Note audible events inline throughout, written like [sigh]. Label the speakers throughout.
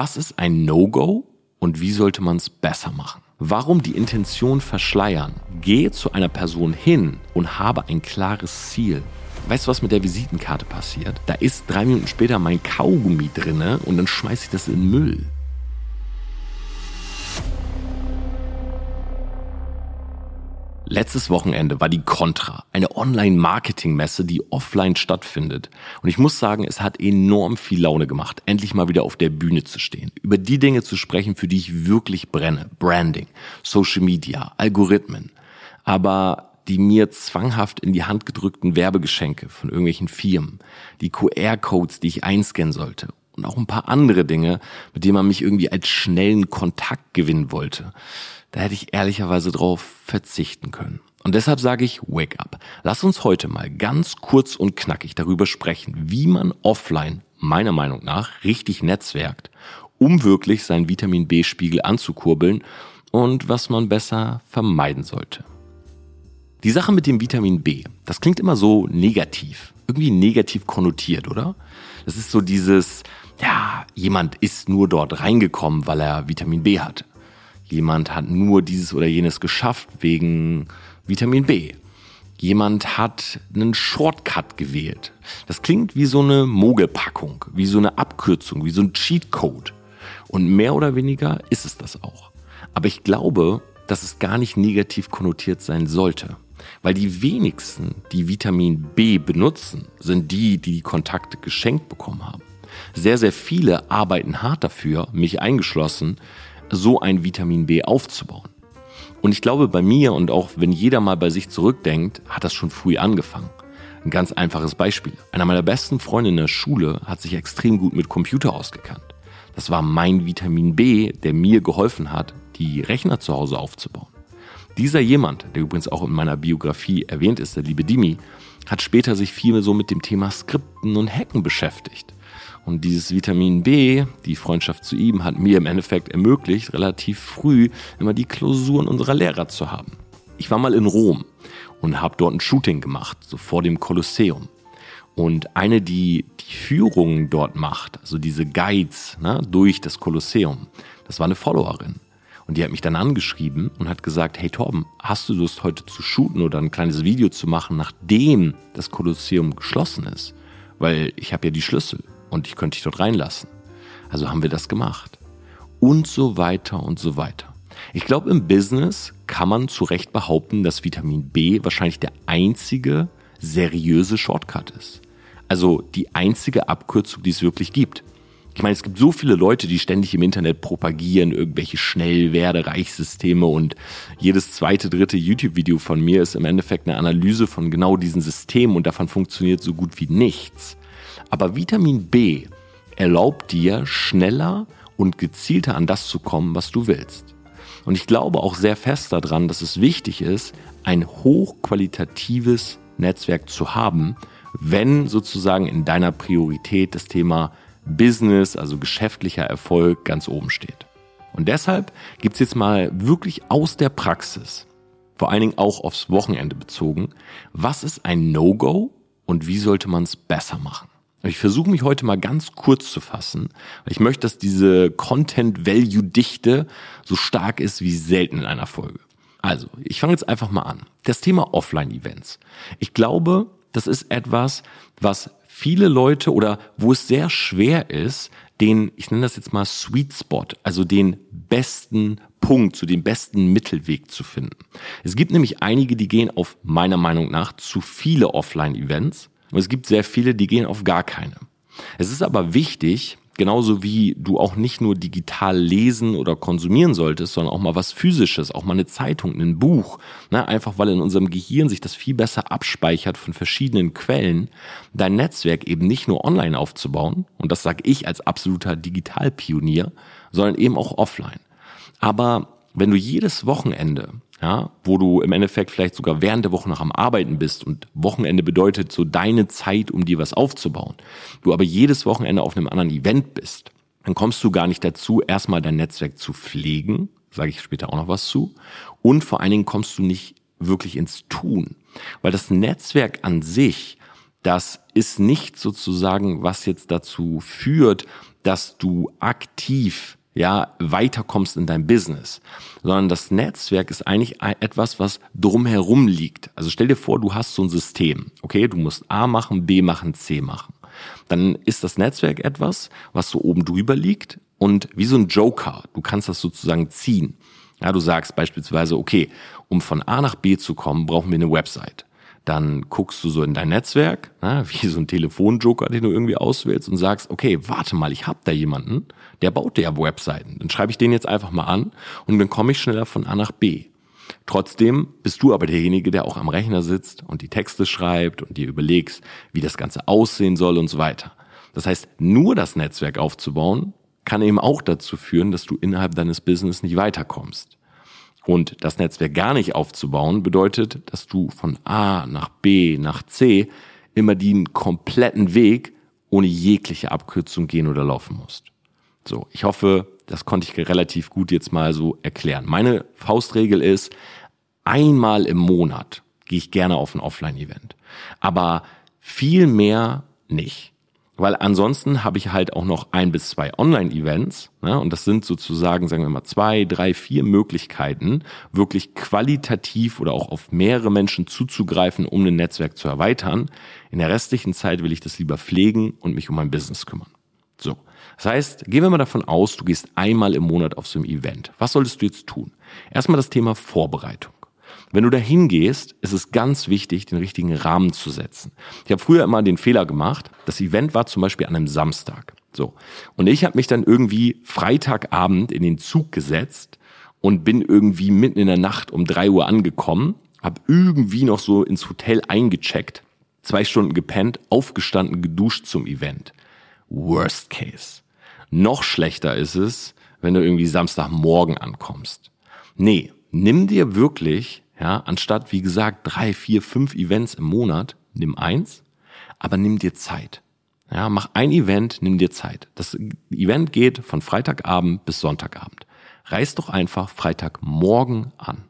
Speaker 1: Was ist ein No-Go und wie sollte man es besser machen? Warum die Intention verschleiern? Gehe zu einer Person hin und habe ein klares Ziel. Weißt du, was mit der Visitenkarte passiert? Da ist drei Minuten später mein Kaugummi drinne und dann schmeiße ich das in Müll. Letztes Wochenende war die Contra, eine Online-Marketing-Messe, die offline stattfindet. Und ich muss sagen, es hat enorm viel Laune gemacht, endlich mal wieder auf der Bühne zu stehen, über die Dinge zu sprechen, für die ich wirklich brenne. Branding, Social Media, Algorithmen. Aber die mir zwanghaft in die Hand gedrückten Werbegeschenke von irgendwelchen Firmen, die QR-Codes, die ich einscannen sollte und auch ein paar andere Dinge, mit denen man mich irgendwie als schnellen Kontakt gewinnen wollte. Da hätte ich ehrlicherweise drauf verzichten können. Und deshalb sage ich, wake up. Lass uns heute mal ganz kurz und knackig darüber sprechen, wie man offline meiner Meinung nach richtig netzwerkt, um wirklich seinen Vitamin B-Spiegel anzukurbeln und was man besser vermeiden sollte. Die Sache mit dem Vitamin B, das klingt immer so negativ, irgendwie negativ konnotiert, oder? Das ist so dieses, ja, jemand ist nur dort reingekommen, weil er Vitamin B hat. Jemand hat nur dieses oder jenes geschafft wegen Vitamin B. Jemand hat einen Shortcut gewählt. Das klingt wie so eine Mogelpackung, wie so eine Abkürzung, wie so ein Cheatcode. Und mehr oder weniger ist es das auch. Aber ich glaube, dass es gar nicht negativ konnotiert sein sollte. Weil die wenigsten, die Vitamin B benutzen, sind die, die die Kontakte geschenkt bekommen haben. Sehr, sehr viele arbeiten hart dafür, mich eingeschlossen, so ein Vitamin B aufzubauen. Und ich glaube, bei mir und auch wenn jeder mal bei sich zurückdenkt, hat das schon früh angefangen. Ein ganz einfaches Beispiel. Einer meiner besten Freunde in der Schule hat sich extrem gut mit Computer ausgekannt. Das war mein Vitamin B, der mir geholfen hat, die Rechner zu Hause aufzubauen. Dieser jemand, der übrigens auch in meiner Biografie erwähnt ist, der liebe Dimi, hat später sich viel so mit dem Thema Skripten und Hacken beschäftigt. Und dieses Vitamin B, die Freundschaft zu ihm, hat mir im Endeffekt ermöglicht, relativ früh immer die Klausuren unserer Lehrer zu haben. Ich war mal in Rom und habe dort ein Shooting gemacht, so vor dem Kolosseum. Und eine, die die Führungen dort macht, also diese Guides ne, durch das Kolosseum, das war eine Followerin. Und die hat mich dann angeschrieben und hat gesagt, hey Torben, hast du Lust heute zu shooten oder ein kleines Video zu machen, nachdem das Kolosseum geschlossen ist? Weil ich habe ja die Schlüssel und ich könnte dich dort reinlassen. Also haben wir das gemacht. Und so weiter und so weiter. Ich glaube, im Business kann man zu Recht behaupten, dass Vitamin B wahrscheinlich der einzige seriöse Shortcut ist. Also die einzige Abkürzung, die es wirklich gibt. Ich meine, es gibt so viele Leute, die ständig im Internet propagieren, irgendwelche Schnellwerde-Reichssysteme und jedes zweite, dritte YouTube-Video von mir ist im Endeffekt eine Analyse von genau diesen Systemen und davon funktioniert so gut wie nichts. Aber Vitamin B erlaubt dir schneller und gezielter an das zu kommen, was du willst. Und ich glaube auch sehr fest daran, dass es wichtig ist, ein hochqualitatives Netzwerk zu haben, wenn sozusagen in deiner Priorität das Thema Business, also geschäftlicher Erfolg ganz oben steht. Und deshalb gibt es jetzt mal wirklich aus der Praxis, vor allen Dingen auch aufs Wochenende bezogen, was ist ein No-Go und wie sollte man es besser machen? Ich versuche mich heute mal ganz kurz zu fassen, ich möchte, dass diese Content-Value-Dichte so stark ist wie selten in einer Folge. Also, ich fange jetzt einfach mal an. Das Thema Offline-Events. Ich glaube, das ist etwas, was viele Leute oder wo es sehr schwer ist, den, ich nenne das jetzt mal Sweet Spot, also den besten Punkt, zu dem besten Mittelweg zu finden. Es gibt nämlich einige, die gehen auf meiner Meinung nach zu viele Offline-Events und es gibt sehr viele, die gehen auf gar keine. Es ist aber wichtig, genauso wie du auch nicht nur digital lesen oder konsumieren solltest, sondern auch mal was physisches, auch mal eine Zeitung, ein Buch, ne? einfach weil in unserem Gehirn sich das viel besser abspeichert von verschiedenen Quellen, dein Netzwerk eben nicht nur online aufzubauen, und das sage ich als absoluter Digitalpionier, sondern eben auch offline. Aber wenn du jedes Wochenende ja, wo du im Endeffekt vielleicht sogar während der Woche noch am Arbeiten bist und Wochenende bedeutet so deine Zeit, um dir was aufzubauen, du aber jedes Wochenende auf einem anderen Event bist, dann kommst du gar nicht dazu, erstmal dein Netzwerk zu pflegen, sage ich später auch noch was zu, und vor allen Dingen kommst du nicht wirklich ins Tun, weil das Netzwerk an sich das ist nicht sozusagen, was jetzt dazu führt, dass du aktiv ja, weiterkommst in dein Business, sondern das Netzwerk ist eigentlich etwas, was drumherum liegt. Also stell dir vor, du hast so ein System, okay, du musst A machen, B machen, C machen. Dann ist das Netzwerk etwas, was so oben drüber liegt und wie so ein Joker, du kannst das sozusagen ziehen. Ja, du sagst beispielsweise, okay, um von A nach B zu kommen, brauchen wir eine Website dann guckst du so in dein Netzwerk, na, [laughs] wie so ein Telefonjoker, den du irgendwie auswählst und sagst, okay, warte mal, ich hab da jemanden, der baut ja Webseiten. Dann schreibe ich den jetzt einfach mal an und dann komme ich schneller von A nach B. Trotzdem bist du aber derjenige, der auch am Rechner sitzt und die Texte schreibt und dir überlegst, wie das Ganze aussehen soll und so weiter. Das heißt, nur das Netzwerk aufzubauen, kann eben auch dazu führen, dass du innerhalb deines Business nicht weiterkommst. Und das Netzwerk gar nicht aufzubauen, bedeutet, dass du von A nach B nach C immer den kompletten Weg ohne jegliche Abkürzung gehen oder laufen musst. So, ich hoffe, das konnte ich relativ gut jetzt mal so erklären. Meine Faustregel ist, einmal im Monat gehe ich gerne auf ein Offline-Event. Aber viel mehr nicht. Weil ansonsten habe ich halt auch noch ein bis zwei Online-Events. Ne? Und das sind sozusagen, sagen wir mal, zwei, drei, vier Möglichkeiten, wirklich qualitativ oder auch auf mehrere Menschen zuzugreifen, um ein Netzwerk zu erweitern. In der restlichen Zeit will ich das lieber pflegen und mich um mein Business kümmern. So. Das heißt, gehen wir mal davon aus, du gehst einmal im Monat auf so ein Event. Was solltest du jetzt tun? Erstmal das Thema Vorbereitung. Wenn du dahin gehst, ist es ganz wichtig, den richtigen Rahmen zu setzen. Ich habe früher immer den Fehler gemacht. Das Event war zum Beispiel an einem Samstag. So. Und ich habe mich dann irgendwie Freitagabend in den Zug gesetzt und bin irgendwie mitten in der Nacht um drei Uhr angekommen, habe irgendwie noch so ins Hotel eingecheckt, zwei Stunden gepennt, aufgestanden, geduscht zum Event. Worst case. Noch schlechter ist es, wenn du irgendwie Samstagmorgen ankommst. Nee, nimm dir wirklich ja, anstatt, wie gesagt, drei, vier, fünf Events im Monat, nimm eins, aber nimm dir Zeit. Ja, mach ein Event, nimm dir Zeit. Das Event geht von Freitagabend bis Sonntagabend. Reiß doch einfach Freitagmorgen an.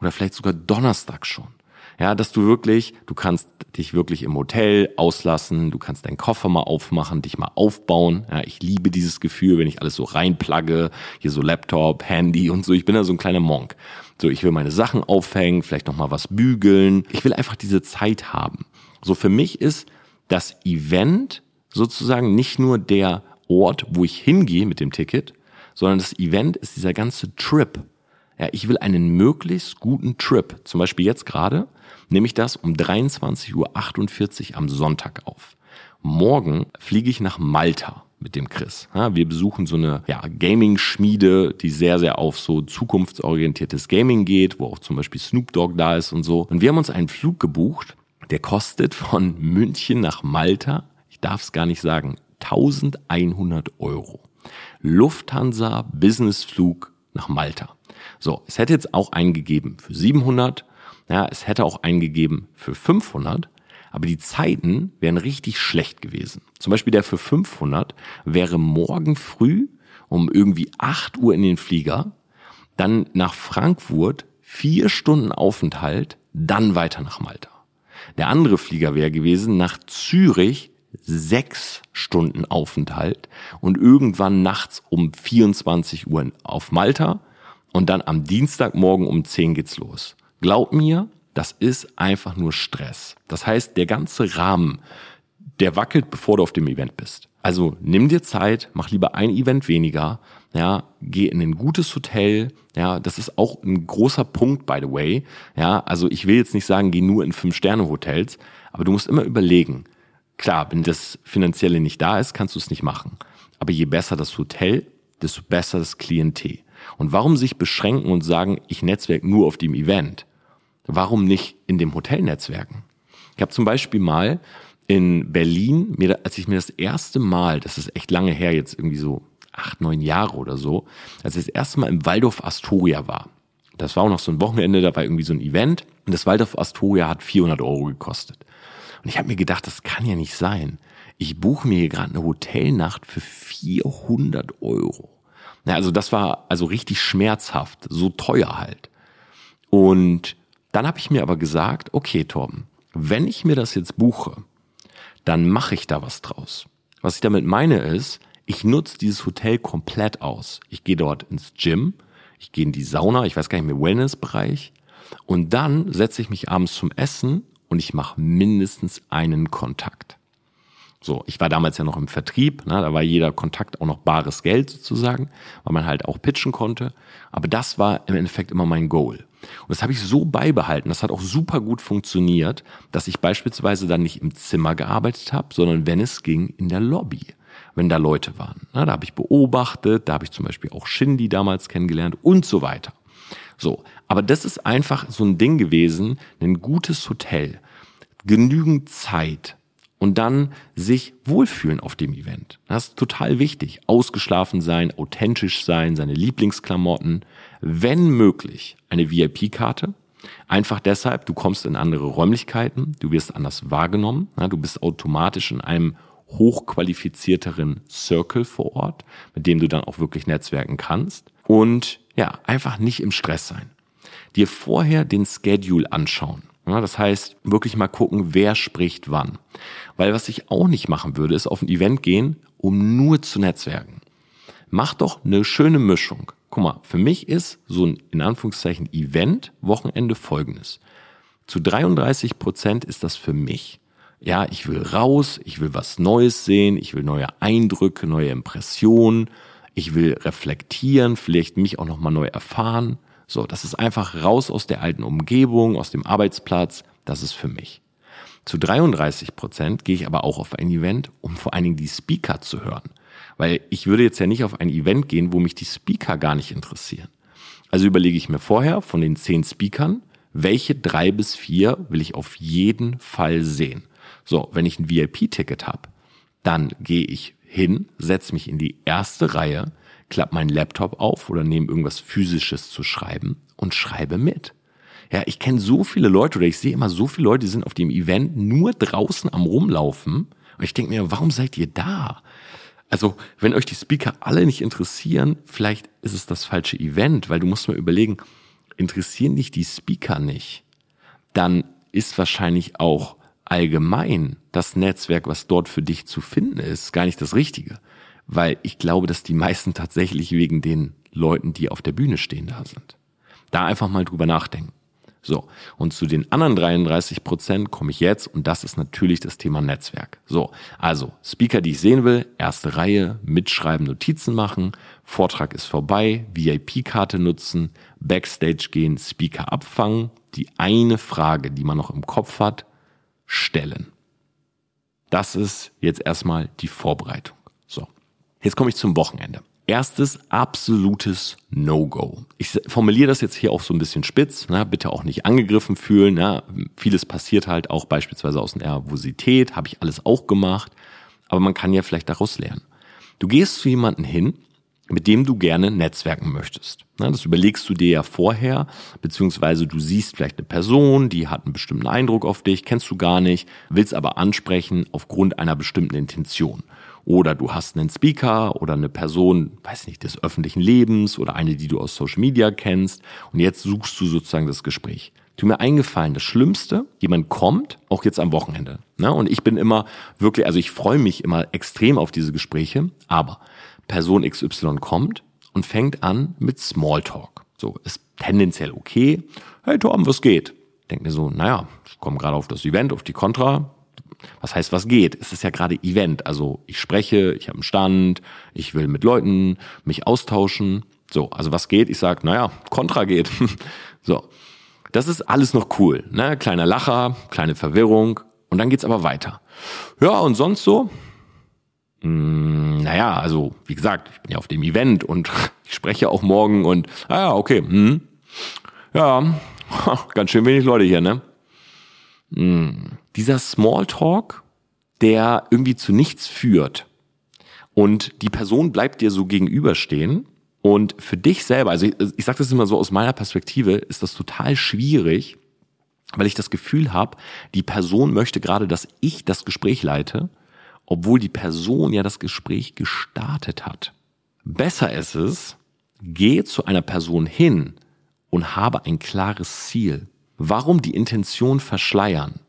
Speaker 1: Oder vielleicht sogar Donnerstag schon. Ja, dass du wirklich, du kannst dich wirklich im Hotel auslassen, du kannst deinen Koffer mal aufmachen, dich mal aufbauen. Ja, ich liebe dieses Gefühl, wenn ich alles so reinplugge, hier so Laptop, Handy und so. Ich bin da so ein kleiner Monk. So, ich will meine Sachen aufhängen, vielleicht noch mal was bügeln. Ich will einfach diese Zeit haben. So für mich ist das Event sozusagen nicht nur der Ort, wo ich hingehe mit dem Ticket, sondern das Event ist dieser ganze Trip. Ja, ich will einen möglichst guten Trip. Zum Beispiel jetzt gerade nehme ich das um 23.48 Uhr am Sonntag auf. Morgen fliege ich nach Malta mit dem Chris. Wir besuchen so eine ja, Gaming-Schmiede, die sehr, sehr auf so zukunftsorientiertes Gaming geht, wo auch zum Beispiel Snoop Dogg da ist und so. Und wir haben uns einen Flug gebucht, der kostet von München nach Malta, ich darf es gar nicht sagen, 1100 Euro. Lufthansa Businessflug nach Malta. So, es hätte jetzt auch einen gegeben für 700, ja, es hätte auch einen gegeben für 500, aber die Zeiten wären richtig schlecht gewesen. Zum Beispiel der für 500 wäre morgen früh um irgendwie 8 Uhr in den Flieger, dann nach Frankfurt, vier Stunden Aufenthalt, dann weiter nach Malta. Der andere Flieger wäre gewesen nach Zürich, sechs Stunden Aufenthalt und irgendwann nachts um 24 Uhr auf Malta und dann am Dienstagmorgen um 10 geht's los. Glaub mir, das ist einfach nur Stress. Das heißt, der ganze Rahmen, der wackelt, bevor du auf dem Event bist. Also nimm dir Zeit, mach lieber ein Event weniger, ja, geh in ein gutes Hotel, ja, das ist auch ein großer Punkt, by the way, ja, also ich will jetzt nicht sagen, geh nur in Fünf-Sterne-Hotels, aber du musst immer überlegen, klar, wenn das Finanzielle nicht da ist, kannst du es nicht machen, aber je besser das Hotel, desto besser das Klientel. Und warum sich beschränken und sagen, ich netzwerk nur auf dem Event? Warum nicht in dem Hotelnetzwerken? Ich habe zum Beispiel mal in Berlin, mir, als ich mir das erste Mal, das ist echt lange her, jetzt irgendwie so acht, neun Jahre oder so, als ich das erste Mal im Waldorf Astoria war. Das war auch noch so ein Wochenende, da war irgendwie so ein Event und das Waldorf Astoria hat 400 Euro gekostet. Und ich habe mir gedacht, das kann ja nicht sein. Ich buche mir hier gerade eine Hotelnacht für 400 Euro. Ja, also das war also richtig schmerzhaft, so teuer halt. Und dann habe ich mir aber gesagt, okay, Torben, wenn ich mir das jetzt buche, dann mache ich da was draus. Was ich damit meine ist, ich nutze dieses Hotel komplett aus. Ich gehe dort ins Gym, ich gehe in die Sauna, ich weiß gar nicht mehr, Wellnessbereich. Und dann setze ich mich abends zum Essen und ich mache mindestens einen Kontakt. So, ich war damals ja noch im Vertrieb, ne, da war jeder Kontakt auch noch bares Geld sozusagen, weil man halt auch pitchen konnte. Aber das war im Endeffekt immer mein Goal. Und das habe ich so beibehalten, das hat auch super gut funktioniert, dass ich beispielsweise dann nicht im Zimmer gearbeitet habe, sondern wenn es ging, in der Lobby, wenn da Leute waren. Na, da habe ich beobachtet, da habe ich zum Beispiel auch Shindy damals kennengelernt und so weiter. So, aber das ist einfach so ein Ding gewesen, ein gutes Hotel, genügend Zeit, und dann sich wohlfühlen auf dem Event. Das ist total wichtig. Ausgeschlafen sein, authentisch sein, seine Lieblingsklamotten, wenn möglich eine VIP-Karte. Einfach deshalb, du kommst in andere Räumlichkeiten, du wirst anders wahrgenommen, du bist automatisch in einem hochqualifizierteren Circle vor Ort, mit dem du dann auch wirklich netzwerken kannst. Und ja, einfach nicht im Stress sein. Dir vorher den Schedule anschauen. Ja, das heißt, wirklich mal gucken, wer spricht wann. Weil was ich auch nicht machen würde, ist auf ein Event gehen, um nur zu netzwerken. Mach doch eine schöne Mischung. Guck mal, für mich ist so ein, in Anführungszeichen, Event Wochenende folgendes. Zu 33 Prozent ist das für mich. Ja, ich will raus, ich will was Neues sehen, ich will neue Eindrücke, neue Impressionen, ich will reflektieren, vielleicht mich auch nochmal neu erfahren. So, das ist einfach raus aus der alten Umgebung, aus dem Arbeitsplatz. Das ist für mich. Zu 33 Prozent gehe ich aber auch auf ein Event, um vor allen Dingen die Speaker zu hören. Weil ich würde jetzt ja nicht auf ein Event gehen, wo mich die Speaker gar nicht interessieren. Also überlege ich mir vorher von den zehn Speakern, welche drei bis vier will ich auf jeden Fall sehen. So, wenn ich ein VIP-Ticket habe, dann gehe ich hin, setze mich in die erste Reihe, klappe meinen Laptop auf oder nehme irgendwas Physisches zu schreiben und schreibe mit. Ja, ich kenne so viele Leute oder ich sehe immer so viele Leute, die sind auf dem Event nur draußen am Rumlaufen. Und ich denke mir, warum seid ihr da? Also, wenn euch die Speaker alle nicht interessieren, vielleicht ist es das falsche Event, weil du musst mal überlegen, interessieren dich die Speaker nicht, dann ist wahrscheinlich auch allgemein das Netzwerk, was dort für dich zu finden ist, gar nicht das Richtige weil ich glaube, dass die meisten tatsächlich wegen den Leuten, die auf der Bühne stehen, da sind. Da einfach mal drüber nachdenken. So, und zu den anderen 33 Prozent komme ich jetzt und das ist natürlich das Thema Netzwerk. So, also Speaker, die ich sehen will, erste Reihe, mitschreiben, Notizen machen, Vortrag ist vorbei, VIP-Karte nutzen, Backstage gehen, Speaker abfangen, die eine Frage, die man noch im Kopf hat, stellen. Das ist jetzt erstmal die Vorbereitung. Jetzt komme ich zum Wochenende. Erstes absolutes No-Go. Ich formuliere das jetzt hier auch so ein bisschen spitz, ne? bitte auch nicht angegriffen fühlen. Ne? Vieles passiert halt auch beispielsweise aus Nervosität, habe ich alles auch gemacht, aber man kann ja vielleicht daraus lernen. Du gehst zu jemanden hin, mit dem du gerne netzwerken möchtest. Ne? Das überlegst du dir ja vorher, beziehungsweise du siehst vielleicht eine Person, die hat einen bestimmten Eindruck auf dich, kennst du gar nicht, willst aber ansprechen aufgrund einer bestimmten Intention. Oder du hast einen Speaker oder eine Person, weiß nicht, des öffentlichen Lebens oder eine, die du aus Social Media kennst. Und jetzt suchst du sozusagen das Gespräch. Tu mir eingefallen, das Schlimmste, jemand kommt, auch jetzt am Wochenende. Ne? Und ich bin immer wirklich, also ich freue mich immer extrem auf diese Gespräche, aber Person XY kommt und fängt an mit Smalltalk. So, ist tendenziell okay. Hey Torben, was geht? Denk mir so, naja, ich komme gerade auf das Event, auf die Contra, was heißt, was geht? Es ist ja gerade Event. Also ich spreche, ich habe einen Stand, ich will mit Leuten mich austauschen. So, also was geht? Ich sag, naja, Kontra geht. [laughs] so. Das ist alles noch cool. Ne? Kleiner Lacher, kleine Verwirrung. Und dann geht's aber weiter. Ja, und sonst so? Hm, naja, also wie gesagt, ich bin ja auf dem Event und [laughs] ich spreche auch morgen und, ah ja, okay, hm. ja, [laughs] ganz schön wenig Leute hier, ne? Hm dieser Smalltalk, der irgendwie zu nichts führt und die Person bleibt dir so gegenüberstehen und für dich selber, also ich, ich sage das immer so aus meiner Perspektive, ist das total schwierig, weil ich das Gefühl habe, die Person möchte gerade, dass ich das Gespräch leite, obwohl die Person ja das Gespräch gestartet hat. Besser ist es, geh zu einer Person hin und habe ein klares Ziel. Warum die Intention verschleiern?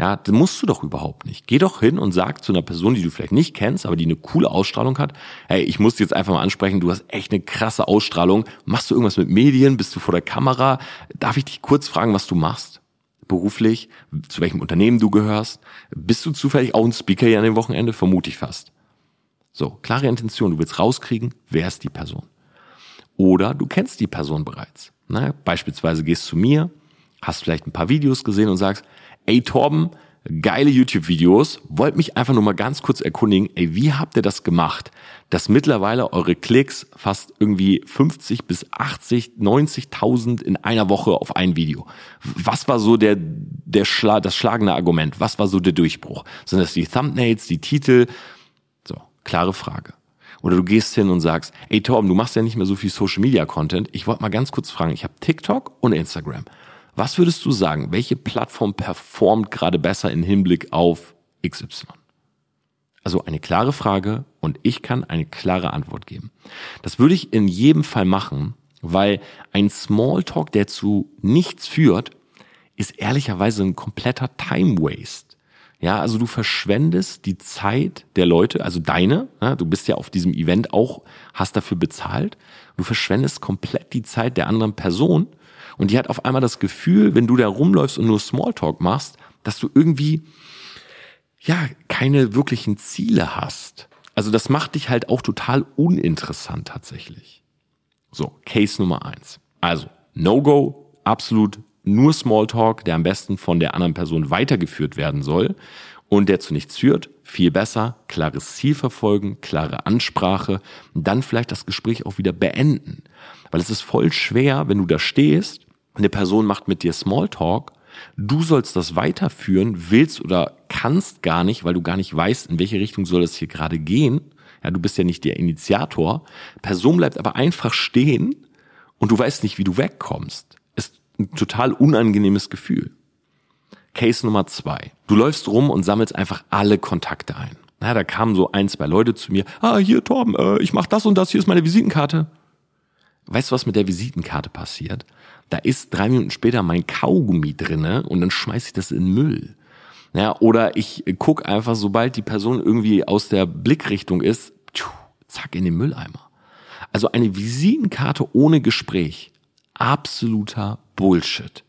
Speaker 1: Ja, das musst du doch überhaupt nicht. Geh doch hin und sag zu einer Person, die du vielleicht nicht kennst, aber die eine coole Ausstrahlung hat, hey, ich muss dich jetzt einfach mal ansprechen, du hast echt eine krasse Ausstrahlung. Machst du irgendwas mit Medien? Bist du vor der Kamera? Darf ich dich kurz fragen, was du machst? Beruflich? Zu welchem Unternehmen du gehörst? Bist du zufällig auch ein Speaker hier an dem Wochenende? Vermute ich fast. So, klare Intention. Du willst rauskriegen, wer ist die Person? Oder du kennst die Person bereits. Ne? Beispielsweise gehst zu mir, hast vielleicht ein paar Videos gesehen und sagst, ey Torben, geile YouTube-Videos, wollt mich einfach nur mal ganz kurz erkundigen, ey, wie habt ihr das gemacht, dass mittlerweile eure Klicks fast irgendwie 50 bis 80, 90.000 in einer Woche auf ein Video? Was war so der, der Schla das schlagende Argument? Was war so der Durchbruch? Sind das die Thumbnails, die Titel? So, klare Frage. Oder du gehst hin und sagst, ey Torben, du machst ja nicht mehr so viel Social Media Content. Ich wollte mal ganz kurz fragen, ich habe TikTok und Instagram. Was würdest du sagen, welche Plattform performt gerade besser im Hinblick auf XY? Also eine klare Frage und ich kann eine klare Antwort geben. Das würde ich in jedem Fall machen, weil ein Smalltalk, der zu nichts führt, ist ehrlicherweise ein kompletter Time Waste. Ja, also du verschwendest die Zeit der Leute, also deine, ja, du bist ja auf diesem Event auch, hast dafür bezahlt, du verschwendest komplett die Zeit der anderen Person und die hat auf einmal das Gefühl, wenn du da rumläufst und nur Smalltalk machst, dass du irgendwie, ja, keine wirklichen Ziele hast. Also das macht dich halt auch total uninteressant tatsächlich. So, Case Nummer eins. Also, No-Go, absolut nur Smalltalk, der am besten von der anderen Person weitergeführt werden soll und der zu nichts führt, viel besser, klares Ziel verfolgen, klare Ansprache und dann vielleicht das Gespräch auch wieder beenden. Weil es ist voll schwer, wenn du da stehst eine Person macht mit dir Smalltalk, du sollst das weiterführen, willst oder kannst gar nicht, weil du gar nicht weißt, in welche Richtung soll es hier gerade gehen. Ja, du bist ja nicht der Initiator. Person bleibt aber einfach stehen und du weißt nicht, wie du wegkommst. Ist ein total unangenehmes Gefühl. Case Nummer zwei. Du läufst rum und sammelst einfach alle Kontakte ein. Na, da kamen so ein, zwei Leute zu mir. Ah, hier, Torben, äh, ich mach das und das, hier ist meine Visitenkarte. Weißt du, was mit der Visitenkarte passiert? Da ist drei Minuten später mein Kaugummi drinne und dann schmeiß ich das in Müll. Ja, oder ich guck einfach, sobald die Person irgendwie aus der Blickrichtung ist, zack, in den Mülleimer. Also eine Visitenkarte ohne Gespräch. Absoluter Bullshit.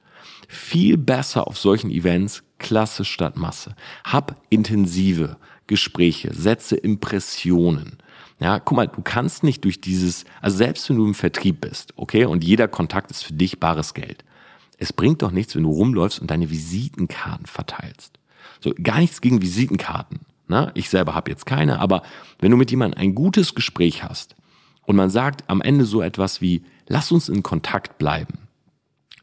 Speaker 1: Viel besser auf solchen Events Klasse statt Masse. Hab intensive Gespräche, setze Impressionen. Ja, guck mal, du kannst nicht durch dieses, also selbst wenn du im Vertrieb bist, okay, und jeder Kontakt ist für dich bares Geld. Es bringt doch nichts, wenn du rumläufst und deine Visitenkarten verteilst. So, gar nichts gegen Visitenkarten. Ne? Ich selber habe jetzt keine, aber wenn du mit jemandem ein gutes Gespräch hast und man sagt am Ende so etwas wie, lass uns in Kontakt bleiben,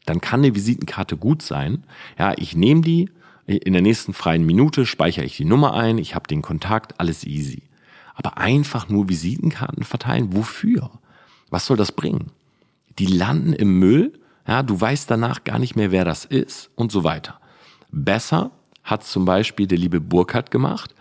Speaker 1: dann kann eine Visitenkarte gut sein. Ja, ich nehme die, in der nächsten freien Minute speichere ich die Nummer ein, ich habe den Kontakt, alles easy. Aber einfach nur Visitenkarten verteilen, wofür? Was soll das bringen? Die landen im Müll, ja, du weißt danach gar nicht mehr, wer das ist und so weiter. Besser hat zum Beispiel der liebe Burkhardt gemacht.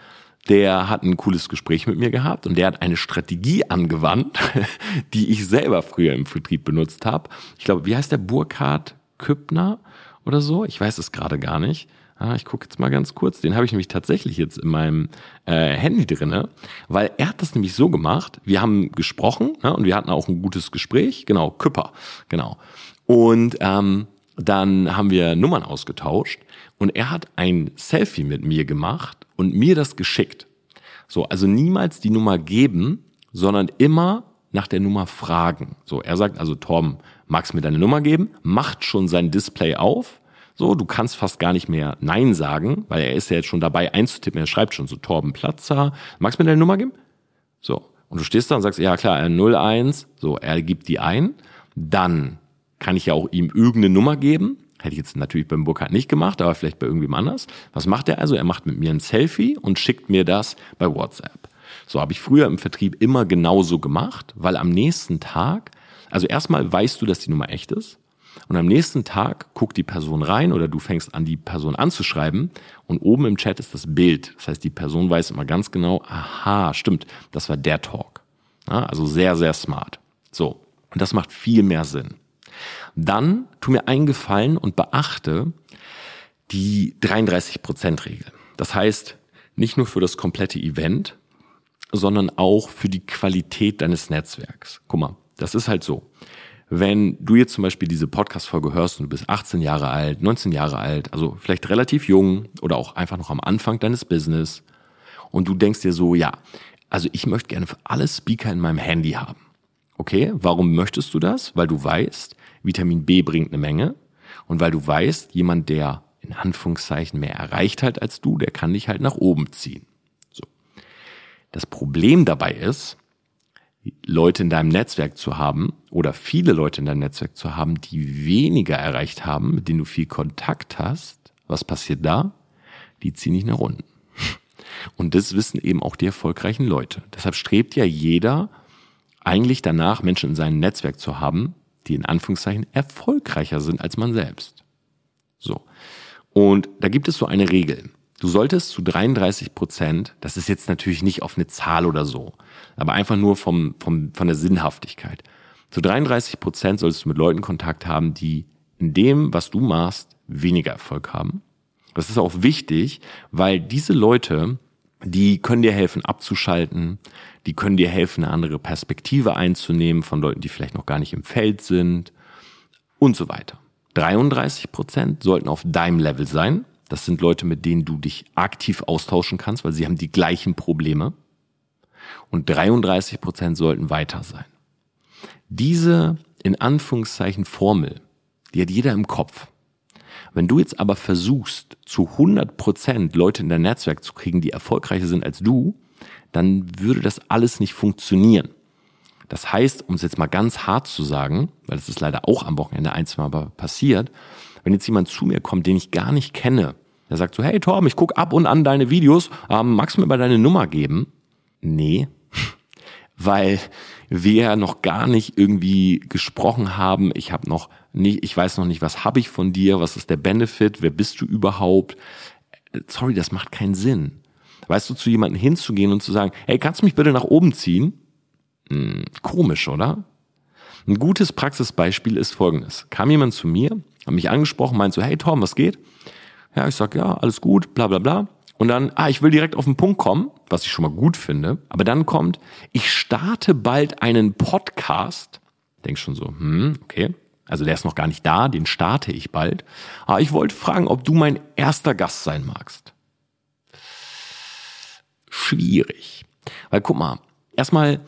Speaker 1: Der hat ein cooles Gespräch mit mir gehabt und der hat eine Strategie angewandt, [laughs] die ich selber früher im Vertrieb benutzt habe. Ich glaube, wie heißt der Burkhardt Küppner oder so? Ich weiß es gerade gar nicht. Ah, ich gucke jetzt mal ganz kurz. Den habe ich nämlich tatsächlich jetzt in meinem äh, Handy drinne, weil er hat das nämlich so gemacht. Wir haben gesprochen ne, und wir hatten auch ein gutes Gespräch. Genau, Küpper, genau. Und ähm, dann haben wir Nummern ausgetauscht und er hat ein Selfie mit mir gemacht und mir das geschickt. So, also niemals die Nummer geben, sondern immer nach der Nummer fragen. So, er sagt also, Torben, magst du mir deine Nummer geben? Macht schon sein Display auf so, du kannst fast gar nicht mehr Nein sagen, weil er ist ja jetzt schon dabei einzutippen. Er schreibt schon so Torben Platzer. Magst du mir deine Nummer geben? So. Und du stehst da und sagst, ja klar, 01. So, er gibt die ein. Dann kann ich ja auch ihm irgendeine Nummer geben. Hätte ich jetzt natürlich beim Burkhardt nicht gemacht, aber vielleicht bei irgendwem anders. Was macht er also? Er macht mit mir ein Selfie und schickt mir das bei WhatsApp. So habe ich früher im Vertrieb immer genauso gemacht, weil am nächsten Tag, also erstmal weißt du, dass die Nummer echt ist. Und am nächsten Tag guckt die Person rein oder du fängst an, die Person anzuschreiben und oben im Chat ist das Bild. Das heißt, die Person weiß immer ganz genau, aha, stimmt, das war der Talk. Ja, also sehr, sehr smart. So. Und das macht viel mehr Sinn. Dann tu mir einen Gefallen und beachte, die 33%-Regel. Das heißt, nicht nur für das komplette Event, sondern auch für die Qualität deines Netzwerks. Guck mal, das ist halt so. Wenn du jetzt zum Beispiel diese Podcast-Folge hörst und du bist 18 Jahre alt, 19 Jahre alt, also vielleicht relativ jung oder auch einfach noch am Anfang deines Business und du denkst dir so, ja, also ich möchte gerne für alle Speaker in meinem Handy haben. Okay, warum möchtest du das? Weil du weißt, Vitamin B bringt eine Menge und weil du weißt, jemand, der in Anführungszeichen mehr erreicht hat als du, der kann dich halt nach oben ziehen. So. Das Problem dabei ist, Leute in deinem Netzwerk zu haben oder viele Leute in deinem Netzwerk zu haben, die weniger erreicht haben, mit denen du viel Kontakt hast. Was passiert da? Die ziehen nicht nach unten. Und das wissen eben auch die erfolgreichen Leute. Deshalb strebt ja jeder eigentlich danach, Menschen in seinem Netzwerk zu haben, die in Anführungszeichen erfolgreicher sind als man selbst. So. Und da gibt es so eine Regel. Du solltest zu 33 Prozent, das ist jetzt natürlich nicht auf eine Zahl oder so, aber einfach nur vom, vom, von der Sinnhaftigkeit. Zu 33 Prozent solltest du mit Leuten Kontakt haben, die in dem, was du machst, weniger Erfolg haben. Das ist auch wichtig, weil diese Leute, die können dir helfen abzuschalten, die können dir helfen, eine andere Perspektive einzunehmen von Leuten, die vielleicht noch gar nicht im Feld sind und so weiter. 33 Prozent sollten auf deinem Level sein. Das sind Leute, mit denen du dich aktiv austauschen kannst, weil sie haben die gleichen Probleme. Und 33 Prozent sollten weiter sein. Diese in Anführungszeichen Formel, die hat jeder im Kopf. Wenn du jetzt aber versuchst, zu 100 Prozent Leute in dein Netzwerk zu kriegen, die erfolgreicher sind als du, dann würde das alles nicht funktionieren. Das heißt, um es jetzt mal ganz hart zu sagen, weil es ist leider auch am Wochenende ein, zwei Mal passiert, wenn jetzt jemand zu mir kommt, den ich gar nicht kenne, der sagt so, hey Torben, ich guck ab und an deine Videos, ähm, magst du mir mal deine Nummer geben? Nee, [laughs] weil wir noch gar nicht irgendwie gesprochen haben. Ich habe noch nicht, ich weiß noch nicht, was habe ich von dir, was ist der Benefit, wer bist du überhaupt? Sorry, das macht keinen Sinn. Weißt du, zu jemandem hinzugehen und zu sagen, hey, kannst du mich bitte nach oben ziehen? Hm, komisch, oder? Ein gutes Praxisbeispiel ist folgendes. Kam jemand zu mir, hat mich angesprochen, meint so, hey Tom, was geht? Ja, ich sag, ja, alles gut, bla bla bla. Und dann, ah, ich will direkt auf den Punkt kommen, was ich schon mal gut finde. Aber dann kommt, ich starte bald einen Podcast. Denk schon so, hm, okay. Also der ist noch gar nicht da, den starte ich bald. Ah, ich wollte fragen, ob du mein erster Gast sein magst. Schwierig. Weil guck mal, erstmal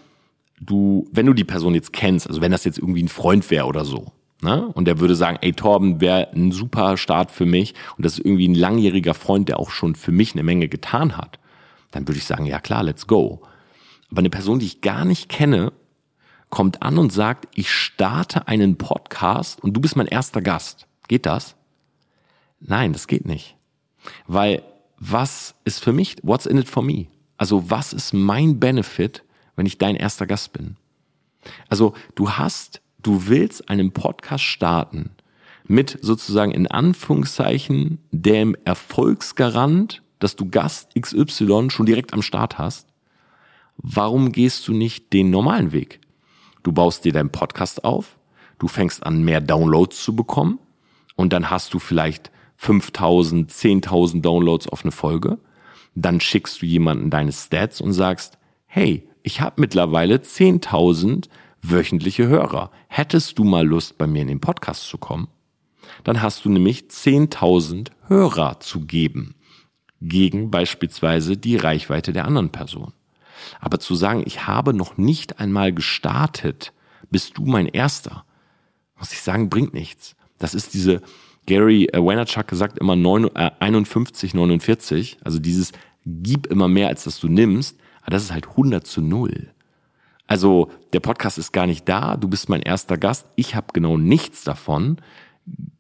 Speaker 1: du, wenn du die Person jetzt kennst, also wenn das jetzt irgendwie ein Freund wäre oder so, ne? Und der würde sagen, ey Torben wäre ein super Start für mich und das ist irgendwie ein langjähriger Freund, der auch schon für mich eine Menge getan hat, dann würde ich sagen, ja klar, let's go. Aber eine Person, die ich gar nicht kenne, kommt an und sagt, ich starte einen Podcast und du bist mein erster Gast. Geht das? Nein, das geht nicht. Weil was ist für mich, what's in it for me? Also was ist mein Benefit, wenn ich dein erster Gast bin. Also du hast, du willst einen Podcast starten mit sozusagen in Anführungszeichen dem Erfolgsgarant, dass du Gast XY schon direkt am Start hast. Warum gehst du nicht den normalen Weg? Du baust dir deinen Podcast auf, du fängst an, mehr Downloads zu bekommen und dann hast du vielleicht 5000, 10.000 Downloads auf eine Folge. Dann schickst du jemanden deine Stats und sagst, hey, ich habe mittlerweile 10.000 wöchentliche Hörer. Hättest du mal Lust, bei mir in den Podcast zu kommen? Dann hast du nämlich 10.000 Hörer zu geben. Gegen beispielsweise die Reichweite der anderen Person. Aber zu sagen, ich habe noch nicht einmal gestartet, bist du mein Erster, muss ich sagen, bringt nichts. Das ist diese, Gary äh, Vaynerchuk gesagt immer 9, äh, 51, 49, also dieses gib immer mehr, als dass du nimmst. Aber das ist halt 100 zu 0. Also der Podcast ist gar nicht da, du bist mein erster Gast, ich habe genau nichts davon.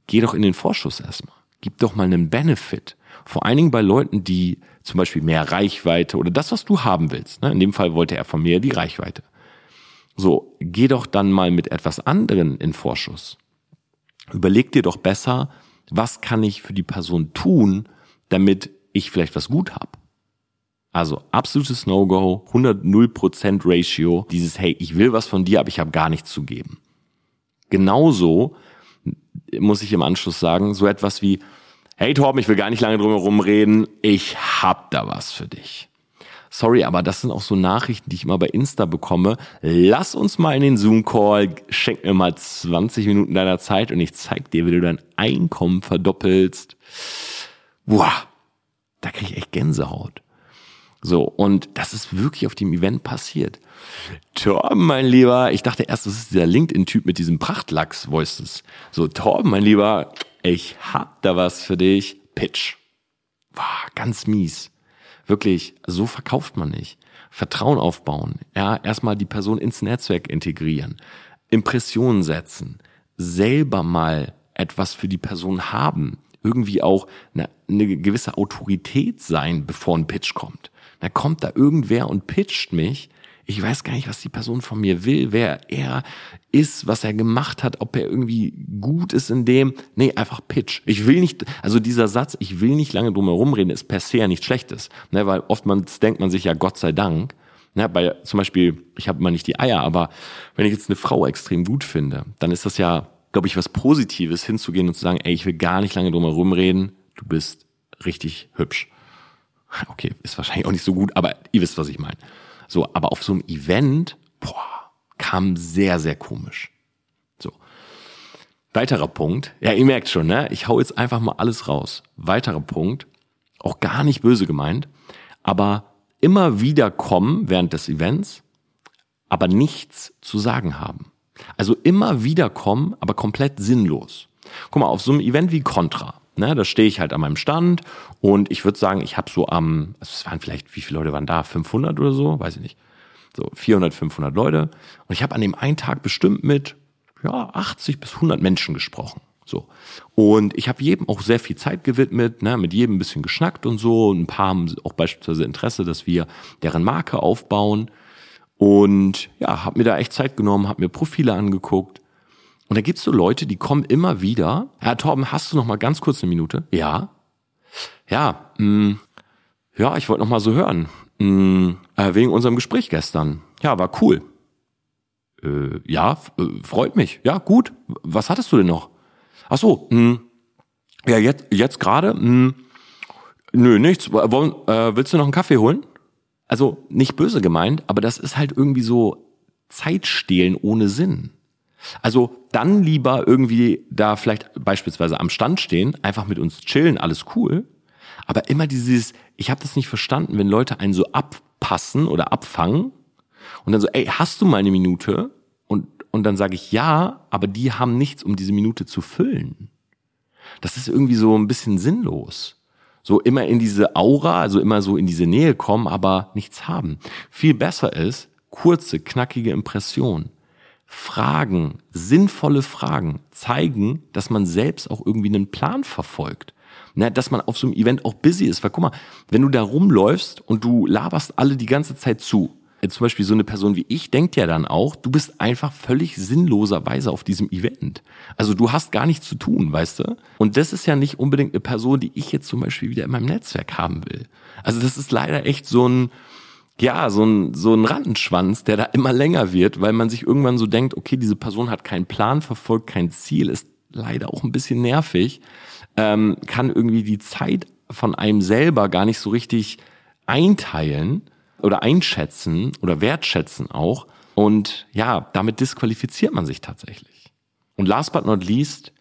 Speaker 1: Geh doch in den Vorschuss erstmal. Gib doch mal einen Benefit. Vor allen Dingen bei Leuten, die zum Beispiel mehr Reichweite oder das, was du haben willst. Ne? In dem Fall wollte er von mir die Reichweite. So, geh doch dann mal mit etwas anderen in Vorschuss. Überleg dir doch besser, was kann ich für die Person tun, damit ich vielleicht was gut habe. Also absolutes No-Go, 100-0% Ratio, dieses Hey, ich will was von dir, aber ich habe gar nichts zu geben. Genauso muss ich im Anschluss sagen, so etwas wie Hey Torben, ich will gar nicht lange drum herum reden. Ich hab da was für dich. Sorry, aber das sind auch so Nachrichten, die ich immer bei Insta bekomme. Lass uns mal in den Zoom-Call, schenk mir mal 20 Minuten deiner Zeit und ich zeig dir, wie du dein Einkommen verdoppelst. Boah, da krieg ich echt Gänsehaut. So, und das ist wirklich auf dem Event passiert. Torben, mein Lieber, ich dachte erst, das ist dieser LinkedIn-Typ mit diesem Prachtlachs-Voices. So, Torben, mein Lieber, ich hab da was für dich. Pitch. War ganz mies. Wirklich, so verkauft man nicht. Vertrauen aufbauen. Ja, erstmal die Person ins Netzwerk integrieren. Impressionen setzen. Selber mal etwas für die Person haben. Irgendwie auch eine, eine gewisse Autorität sein, bevor ein Pitch kommt. Da kommt da irgendwer und pitcht mich. Ich weiß gar nicht, was die Person von mir will, wer er ist, was er gemacht hat, ob er irgendwie gut ist in dem. Nee, einfach Pitch. Ich will nicht, also dieser Satz, ich will nicht lange drum herum reden, ist per se ja nichts Schlechtes. Ne, weil oftmals denkt man sich ja, Gott sei Dank. Ne, bei, zum Beispiel, ich habe immer nicht die Eier, aber wenn ich jetzt eine Frau extrem gut finde, dann ist das ja, glaube ich, was Positives hinzugehen und zu sagen, ey, ich will gar nicht lange drum herum reden, du bist richtig hübsch. Okay, ist wahrscheinlich auch nicht so gut, aber ihr wisst, was ich meine. So, aber auf so einem Event, boah, kam sehr, sehr komisch. So. Weiterer Punkt, ja, ihr merkt schon, ne? Ich hau jetzt einfach mal alles raus. Weiterer Punkt, auch gar nicht böse gemeint, aber immer wieder kommen während des Events, aber nichts zu sagen haben. Also immer wieder kommen, aber komplett sinnlos. Guck mal, auf so einem Event wie Contra, Ne, da stehe ich halt an meinem Stand und ich würde sagen, ich habe so am, also es waren vielleicht, wie viele Leute waren da? 500 oder so? Weiß ich nicht. So 400, 500 Leute. Und ich habe an dem einen Tag bestimmt mit ja, 80 bis 100 Menschen gesprochen. So. Und ich habe jedem auch sehr viel Zeit gewidmet, ne, mit jedem ein bisschen geschnackt und so. Ein paar haben auch beispielsweise Interesse, dass wir deren Marke aufbauen. Und ja, habe mir da echt Zeit genommen, habe mir Profile angeguckt und da gibt's so Leute, die kommen immer wieder. Herr Torben, hast du noch mal ganz kurz eine Minute? Ja. Ja, mh, mm, ja, ich wollte noch mal so hören. Mh, mm, äh, wegen unserem Gespräch gestern. Ja, war cool. Äh, ja, äh, freut mich. Ja, gut. Was hattest du denn noch? Ach so, mh, mm, ja, jetzt, jetzt gerade, mh, nö, nichts. Wollen, äh, willst du noch einen Kaffee holen? Also nicht böse gemeint, aber das ist halt irgendwie so Zeitstehlen ohne Sinn. Also dann lieber irgendwie da vielleicht beispielsweise am Stand stehen, einfach mit uns chillen, alles cool. Aber immer dieses, ich habe das nicht verstanden, wenn Leute einen so abpassen oder abfangen und dann so, ey, hast du mal eine Minute? Und, und dann sage ich ja, aber die haben nichts, um diese Minute zu füllen. Das ist irgendwie so ein bisschen sinnlos. So immer in diese Aura, also immer so in diese Nähe kommen, aber nichts haben. Viel besser ist, kurze, knackige Impressionen Fragen, sinnvolle Fragen zeigen, dass man selbst auch irgendwie einen Plan verfolgt. Ne, dass man auf so einem Event auch busy ist. Weil guck mal, wenn du da rumläufst und du laberst alle die ganze Zeit zu, zum Beispiel so eine Person wie ich denkt ja dann auch, du bist einfach völlig sinnloserweise auf diesem Event. Also du hast gar nichts zu tun, weißt du? Und das ist ja nicht unbedingt eine Person, die ich jetzt zum Beispiel wieder in meinem Netzwerk haben will. Also das ist leider echt so ein, ja, so ein, so ein Rattenschwanz, der da immer länger wird, weil man sich irgendwann so denkt, okay, diese Person hat keinen Plan, verfolgt kein Ziel, ist leider auch ein bisschen nervig, ähm, kann irgendwie die Zeit von einem selber gar nicht so richtig einteilen oder einschätzen oder wertschätzen auch. Und ja, damit disqualifiziert man sich tatsächlich. Und last but not least,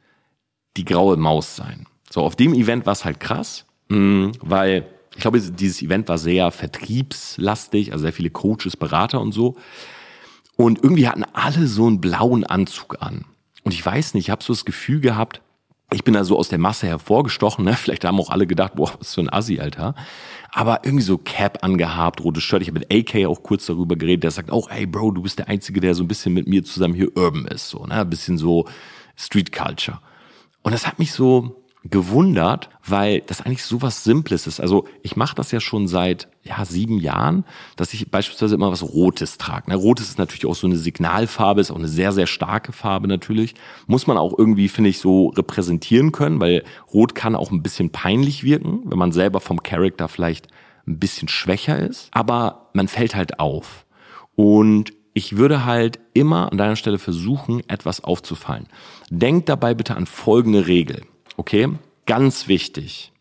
Speaker 1: die graue Maus sein. So, auf dem Event war es halt krass, mm, weil ich glaube, dieses Event war sehr vertriebslastig, also sehr viele Coaches, Berater und so. Und irgendwie hatten alle so einen blauen Anzug an. Und ich weiß nicht, ich habe so das Gefühl gehabt, ich bin da so aus der Masse hervorgestochen, ne? Vielleicht haben auch alle gedacht, boah, was für ein Assi, Alter. Aber irgendwie so Cap angehabt, rotes Shirt. Ich habe mit AK auch kurz darüber geredet. Der sagt auch, ey Bro, du bist der Einzige, der so ein bisschen mit mir zusammen hier urban ist. So, ne? Ein bisschen so Street Culture. Und das hat mich so gewundert, weil das eigentlich so was Simples ist. Also ich mache das ja schon seit ja sieben Jahren, dass ich beispielsweise immer was Rotes trage. Ne, Rotes ist natürlich auch so eine Signalfarbe, ist auch eine sehr, sehr starke Farbe natürlich. Muss man auch irgendwie, finde ich, so repräsentieren können, weil Rot kann auch ein bisschen peinlich wirken, wenn man selber vom Charakter vielleicht ein bisschen schwächer ist. Aber man fällt halt auf. Und ich würde halt immer an deiner Stelle versuchen, etwas aufzufallen. Denk dabei bitte an folgende Regel. Okay? Ganz wichtig.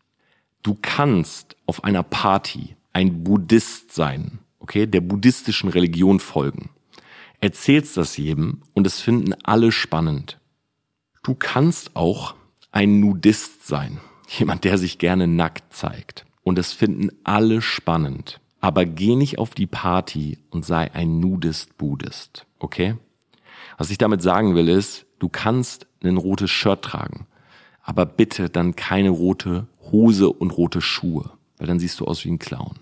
Speaker 1: Du kannst auf einer Party ein Buddhist sein, okay, der buddhistischen Religion folgen. Erzählst das jedem und es finden alle spannend. Du kannst auch ein Nudist sein, [laughs] jemand, der sich gerne nackt zeigt. Und es finden alle spannend. Aber geh nicht auf die Party und sei ein Nudist-Buddhist, okay? Was ich damit sagen will ist, du kannst ein rotes Shirt tragen, aber bitte dann keine rote Hose und rote Schuhe, weil dann siehst du aus wie ein Clown.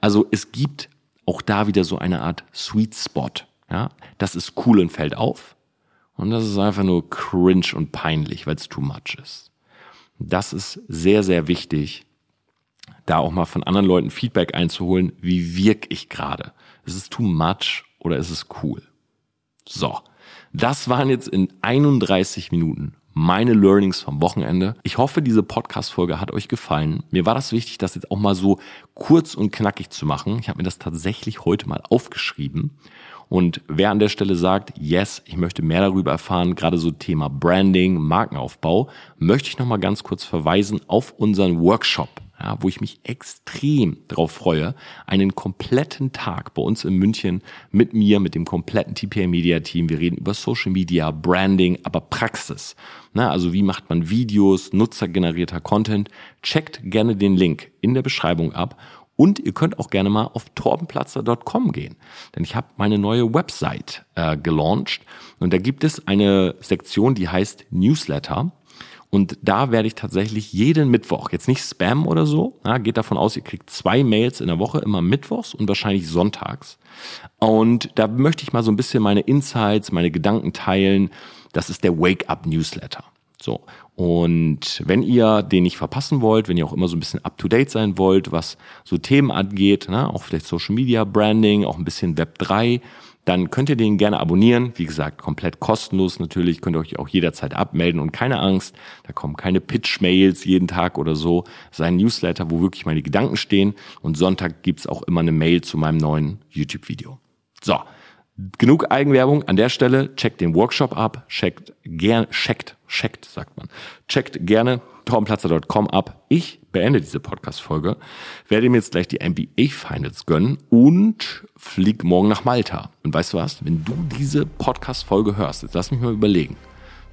Speaker 1: Also es gibt auch da wieder so eine Art Sweet Spot. Ja, das ist cool und fällt auf. Und das ist einfach nur cringe und peinlich, weil es too much ist. Das ist sehr, sehr wichtig, da auch mal von anderen Leuten Feedback einzuholen. Wie wirke ich gerade? Ist es too much oder ist es cool? So. Das waren jetzt in 31 Minuten meine Learnings vom Wochenende. Ich hoffe, diese Podcast-Folge hat euch gefallen. Mir war das wichtig, das jetzt auch mal so kurz und knackig zu machen. Ich habe mir das tatsächlich heute mal aufgeschrieben. Und wer an der Stelle sagt, yes, ich möchte mehr darüber erfahren, gerade so Thema Branding, Markenaufbau, möchte ich nochmal ganz kurz verweisen auf unseren Workshop ja, wo ich mich extrem darauf freue, einen kompletten Tag bei uns in München mit mir, mit dem kompletten TPA Media Team. Wir reden über Social Media, Branding, aber Praxis. Na, also wie macht man Videos, nutzergenerierter Content? Checkt gerne den Link in der Beschreibung ab und ihr könnt auch gerne mal auf torbenplatzer.com gehen, denn ich habe meine neue Website äh, gelauncht und da gibt es eine Sektion, die heißt Newsletter. Und da werde ich tatsächlich jeden Mittwoch, jetzt nicht Spam oder so, ja, geht davon aus, ihr kriegt zwei Mails in der Woche, immer mittwochs und wahrscheinlich sonntags. Und da möchte ich mal so ein bisschen meine Insights, meine Gedanken teilen. Das ist der Wake-up-Newsletter. So. Und wenn ihr den nicht verpassen wollt, wenn ihr auch immer so ein bisschen up to date sein wollt, was so Themen angeht, ne, auch vielleicht Social Media Branding, auch ein bisschen Web 3, dann könnt ihr den gerne abonnieren. Wie gesagt, komplett kostenlos natürlich, könnt ihr euch auch jederzeit abmelden und keine Angst, da kommen keine Pitch-Mails jeden Tag oder so. Sein Newsletter, wo wirklich meine Gedanken stehen und Sonntag gibt's auch immer eine Mail zu meinem neuen YouTube-Video. So, genug Eigenwerbung an der Stelle. Checkt den Workshop ab, checkt gerne, checkt, checkt, sagt man. Checkt gerne torbenplatzer.com ab. Ich beende diese Podcast-Folge, werde mir jetzt gleich die NBA Finals gönnen und flieg morgen nach Malta. Und weißt du was? Wenn du diese Podcast-Folge hörst, jetzt lass mich mal überlegen,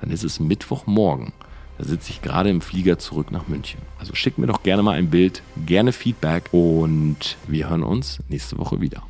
Speaker 1: dann ist es Mittwochmorgen. Da sitze ich gerade im Flieger zurück nach München. Also schick mir doch gerne mal ein Bild, gerne Feedback und wir hören uns nächste Woche wieder.